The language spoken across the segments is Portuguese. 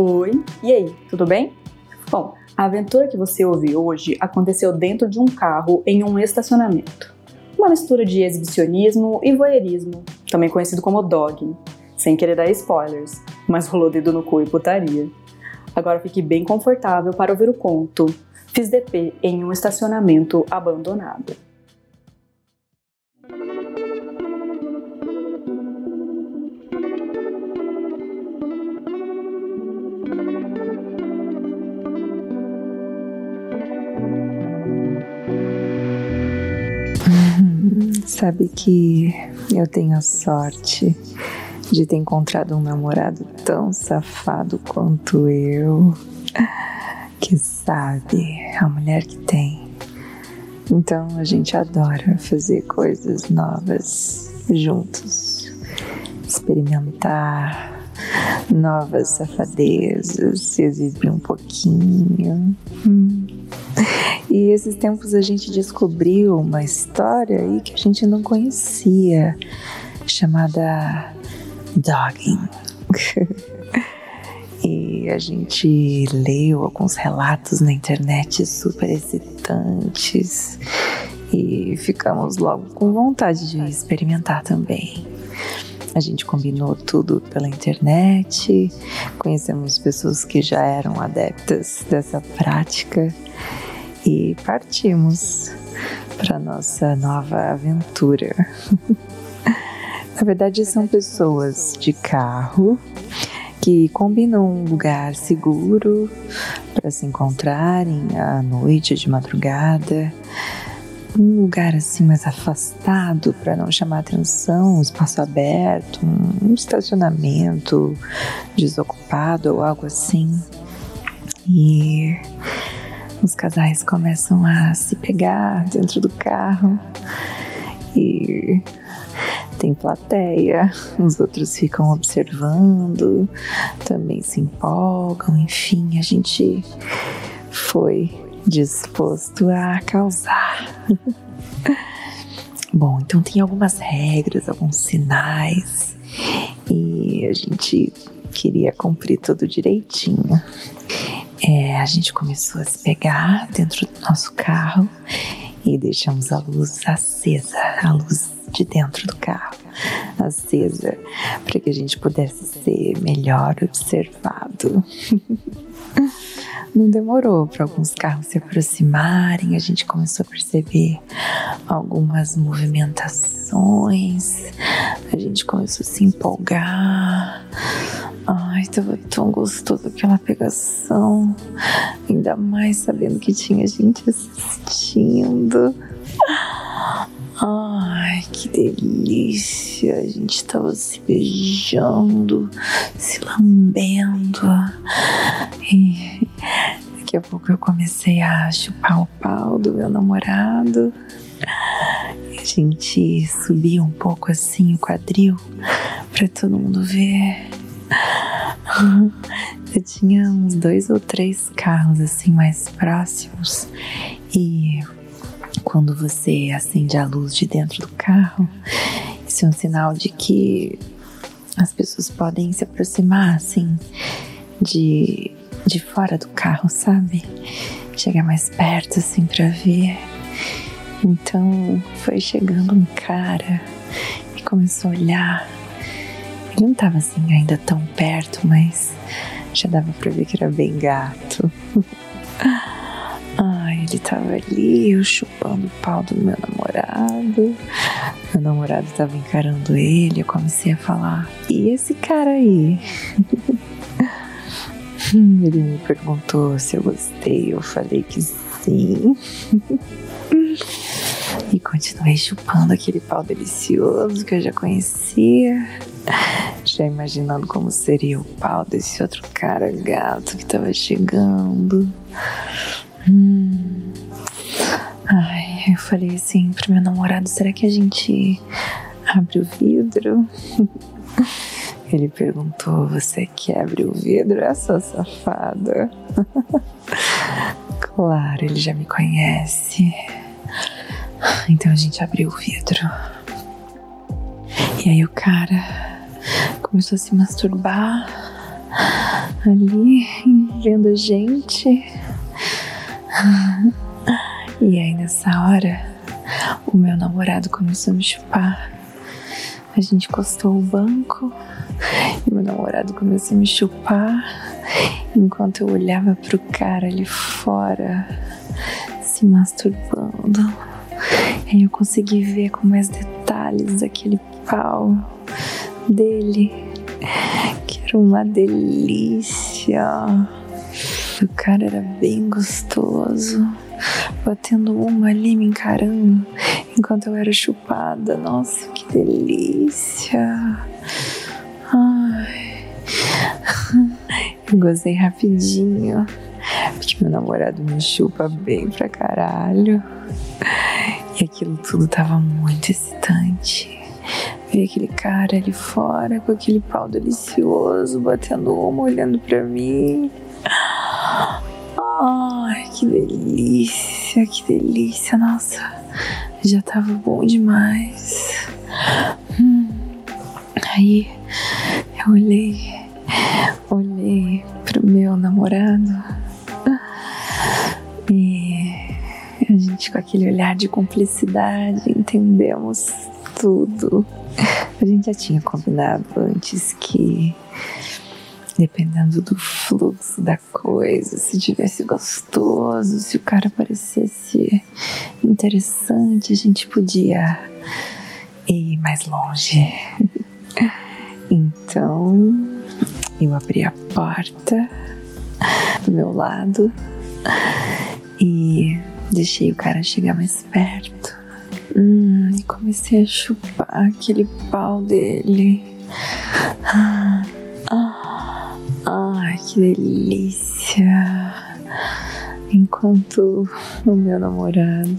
Oi, e aí, tudo bem? Bom, a aventura que você ouviu hoje aconteceu dentro de um carro em um estacionamento. Uma mistura de exibicionismo e voyeurismo, também conhecido como dogging. Sem querer dar spoilers, mas rolou dedo no cu e putaria. Agora fique bem confortável para ouvir o conto Fiz DP em um estacionamento abandonado. Sabe que eu tenho a sorte de ter encontrado um namorado tão safado quanto eu, que sabe a mulher que tem. Então a gente adora fazer coisas novas juntos, experimentar novas safadezas, exibir um pouquinho. Hum. E esses tempos a gente descobriu uma história aí que a gente não conhecia, chamada Dogging. e a gente leu alguns relatos na internet super excitantes e ficamos logo com vontade de experimentar também. A gente combinou tudo pela internet, conhecemos pessoas que já eram adeptas dessa prática e partimos para nossa nova aventura. Na verdade, são pessoas de carro que combinam um lugar seguro para se encontrarem à noite, de madrugada, um lugar assim mais afastado para não chamar atenção, um espaço aberto, um estacionamento desocupado ou algo assim. E os casais começam a se pegar dentro do carro e tem plateia, os outros ficam observando, também se empolgam, enfim, a gente foi disposto a causar. Bom, então tem algumas regras, alguns sinais e a gente queria cumprir tudo direitinho. É, a gente começou a se pegar dentro do nosso carro e deixamos a luz acesa, a luz de dentro do carro acesa, para que a gente pudesse ser melhor observado. Não demorou para alguns carros se aproximarem, a gente começou a perceber algumas movimentações, a gente começou a se empolgar. Ai, tava tão gostoso aquela pegação, ainda mais sabendo que tinha gente assistindo. Ai, que delícia! A gente tava se beijando, se lambendo. E daqui a pouco eu comecei a chupar o pau do meu namorado. A gente subia um pouco assim o quadril para todo mundo ver. Eu tinha uns dois ou três carros assim mais próximos e quando você acende a luz de dentro do carro, isso é um sinal de que as pessoas podem se aproximar assim de, de fora do carro, sabe? Chegar mais perto assim para ver. Então foi chegando um cara e começou a olhar. Ele não tava assim ainda tão perto, mas já dava pra ver que era bem gato. Ele tava ali, eu chupando o pau do meu namorado. Meu namorado tava encarando ele. Eu comecei a falar: E esse cara aí? ele me perguntou se eu gostei. Eu falei que sim. e continuei chupando aquele pau delicioso que eu já conhecia, já imaginando como seria o pau desse outro cara gato que tava chegando. Hum. Ai, eu falei assim pro meu namorado: será que a gente abre o vidro? Ele perguntou: Você quer abrir o vidro? Essa safada. claro, ele já me conhece. Então a gente abriu o vidro. E aí o cara começou a se masturbar ali vendo a gente. E aí nessa hora, o meu namorado começou a me chupar. A gente encostou o banco e meu namorado começou a me chupar enquanto eu olhava pro cara ali fora se masturbando. E aí eu consegui ver com mais detalhes aquele pau dele, que era uma delícia. O cara era bem gostoso, batendo uma ali me encarando enquanto eu era chupada. Nossa, que delícia! Ai. Eu gostei rapidinho, porque meu namorado me chupa bem pra caralho. E aquilo tudo tava muito excitante. Ver aquele cara ali fora com aquele pau delicioso, batendo uma, olhando pra mim. Ai, que delícia, que delícia, nossa. Já tava bom demais. Hum. Aí eu olhei, olhei pro meu namorado com aquele olhar de cumplicidade entendemos tudo. A gente já tinha combinado antes que dependendo do fluxo da coisa, se tivesse gostoso, se o cara parecesse interessante, a gente podia ir mais longe. Então, eu abri a porta do meu lado e deixei o cara chegar mais perto. Hum, e comecei a chupar aquele pau dele. Ah, Ai, que delícia! Enquanto o meu namorado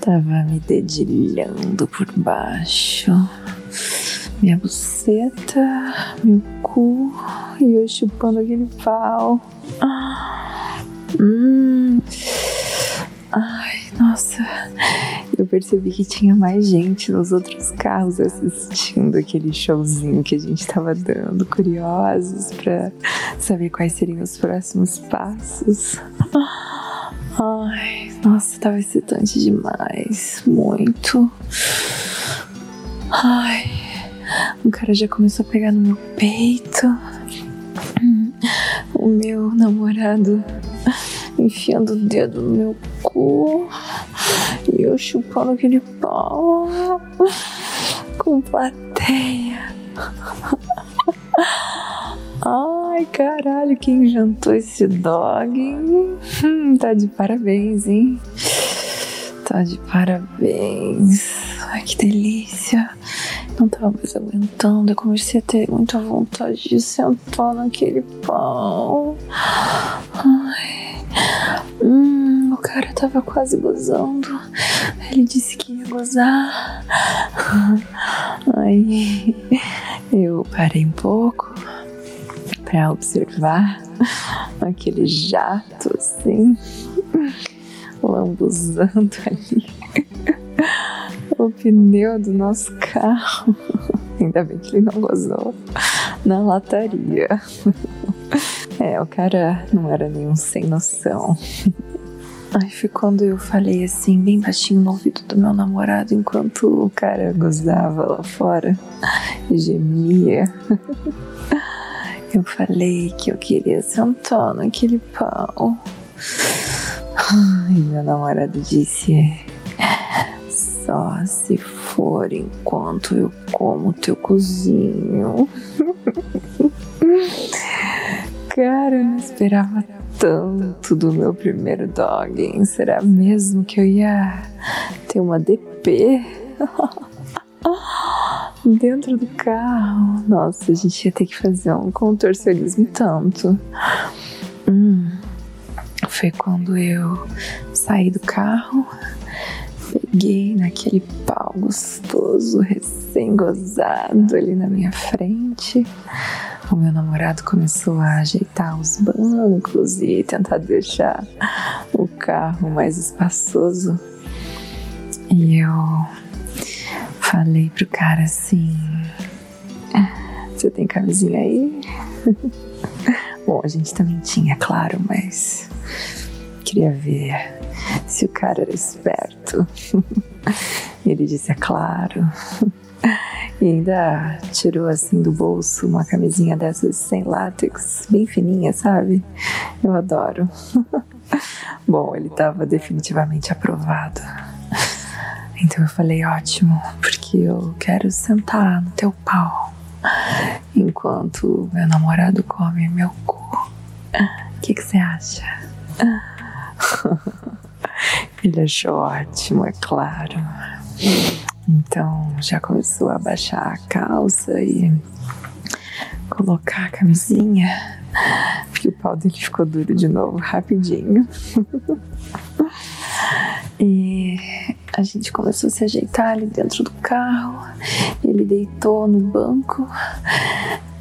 tava me dedilhando por baixo, minha buceta, meu cu e eu chupando aquele pau. Hum. Ai, nossa, eu percebi que tinha mais gente nos outros carros assistindo aquele showzinho que a gente estava dando, curiosos para saber quais seriam os próximos passos. Ai, nossa, tava excitante demais, muito. Ai, o cara já começou a pegar no meu peito. O meu namorado enfiando o dedo no meu cu e eu chupando aquele pau com plateia. Ai, caralho, quem jantou esse dog? Hum, tá de parabéns, hein? Tá de parabéns. Ai, que delícia. Não tava mais aguentando. Eu comecei a ter muita vontade de sentar naquele pau. Ai. Hum, o cara tava quase gozando. Ele disse que ia gozar. Aí eu parei um pouco para observar aquele jato assim, lambuzando ali o pneu do nosso carro. Ainda bem que ele não gozou na lataria. É, o cara não era nenhum sem noção. Aí foi quando eu falei assim, bem baixinho no ouvido do meu namorado, enquanto o cara gozava lá fora e gemia. Eu falei que eu queria sentar naquele pau. E meu namorado disse: Só se for enquanto eu como teu cozinho. Cara, eu não esperava tanto do meu primeiro dog. Será mesmo que eu ia ter uma DP? Dentro do carro. Nossa, a gente ia ter que fazer um contorcionismo tanto. Hum, foi quando eu saí do carro, peguei naquele pau gostoso, recém-gozado ali na minha frente o meu namorado começou a ajeitar os bancos e tentar deixar o carro mais espaçoso. E eu falei pro cara assim: Você tem camisinha aí? Bom, a gente também tinha, claro, mas queria ver se o cara era esperto. Ele disse, é claro. E ainda tirou assim do bolso uma camisinha dessas sem látex, bem fininha, sabe? Eu adoro. Bom, ele estava definitivamente aprovado. Então eu falei, ótimo, porque eu quero sentar no teu pau enquanto meu namorado come meu cu. O que você acha? Ele achou ótimo, é claro. Então já começou a baixar a calça e colocar a camisinha, porque o pau dele ficou duro de novo rapidinho. e a gente começou a se ajeitar ali dentro do carro. Ele deitou no banco.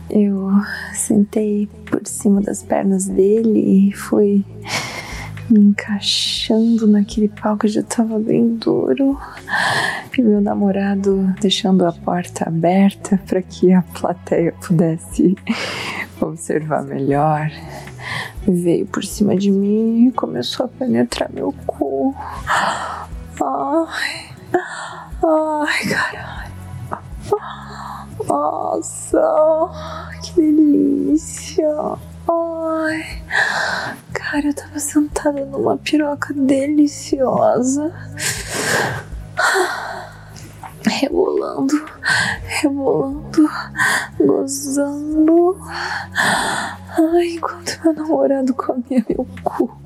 Eu sentei por cima das pernas dele e fui me encaixando naquele pau que já estava bem duro. E meu namorado deixando a porta aberta para que a plateia pudesse observar melhor. Veio por cima de mim e começou a penetrar meu cu. Ai, ai, caralho. Nossa, que delícia. Ai, cara, eu tava sentada numa piroca deliciosa. Rebolando, rebolando, gozando. Ai, enquanto meu namorado comia meu cu.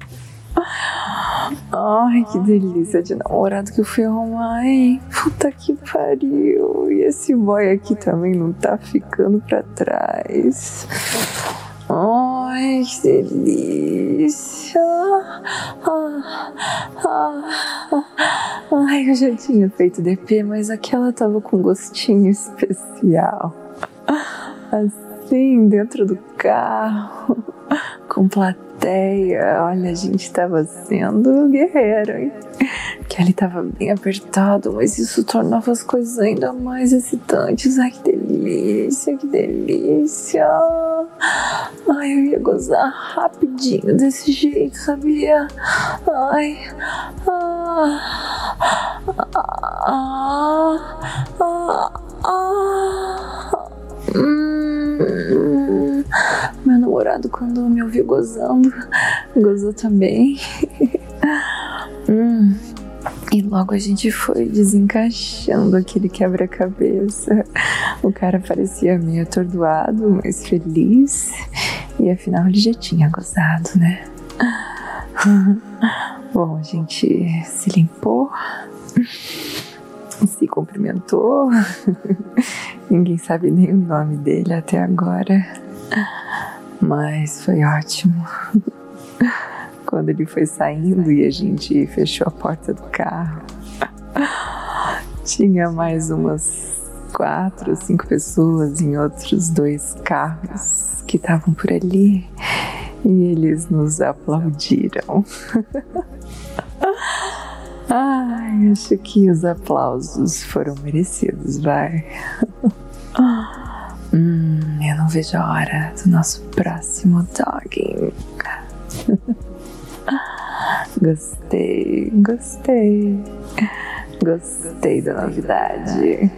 Ai, que delícia de namorado que eu fui arrumar, hein? Puta que pariu. E esse boy aqui também não tá ficando pra trás. Ai, que delícia! Ah, ah, ah. Ai, eu já tinha feito DP, mas aquela tava com gostinho especial. Assim, dentro do carro, com plateia. Olha, a gente tava sendo guerreiro, hein? Que ele tava bem apertado, mas isso tornava as coisas ainda mais excitantes. Ai, que delícia, que delícia! Ai, eu ia gozar rapidinho desse jeito, sabia? Ai, ah, ah, ah, ah, hum. Meu namorado, quando me ouviu gozando, gozou também. Logo a gente foi desencaixando aquele quebra-cabeça. O cara parecia meio atordoado, mas feliz. E afinal ele já tinha gozado, né? Bom, a gente se limpou, se cumprimentou. Ninguém sabe nem o nome dele até agora. Mas foi ótimo quando ele foi saindo e a gente fechou a porta do carro. Tinha mais umas quatro cinco pessoas em outros dois carros que estavam por ali e eles nos aplaudiram. Ai, acho que os aplausos foram merecidos, vai. Hum, eu não vejo a hora do nosso próximo dogging. Gostei, gostei. Gostei da novidade.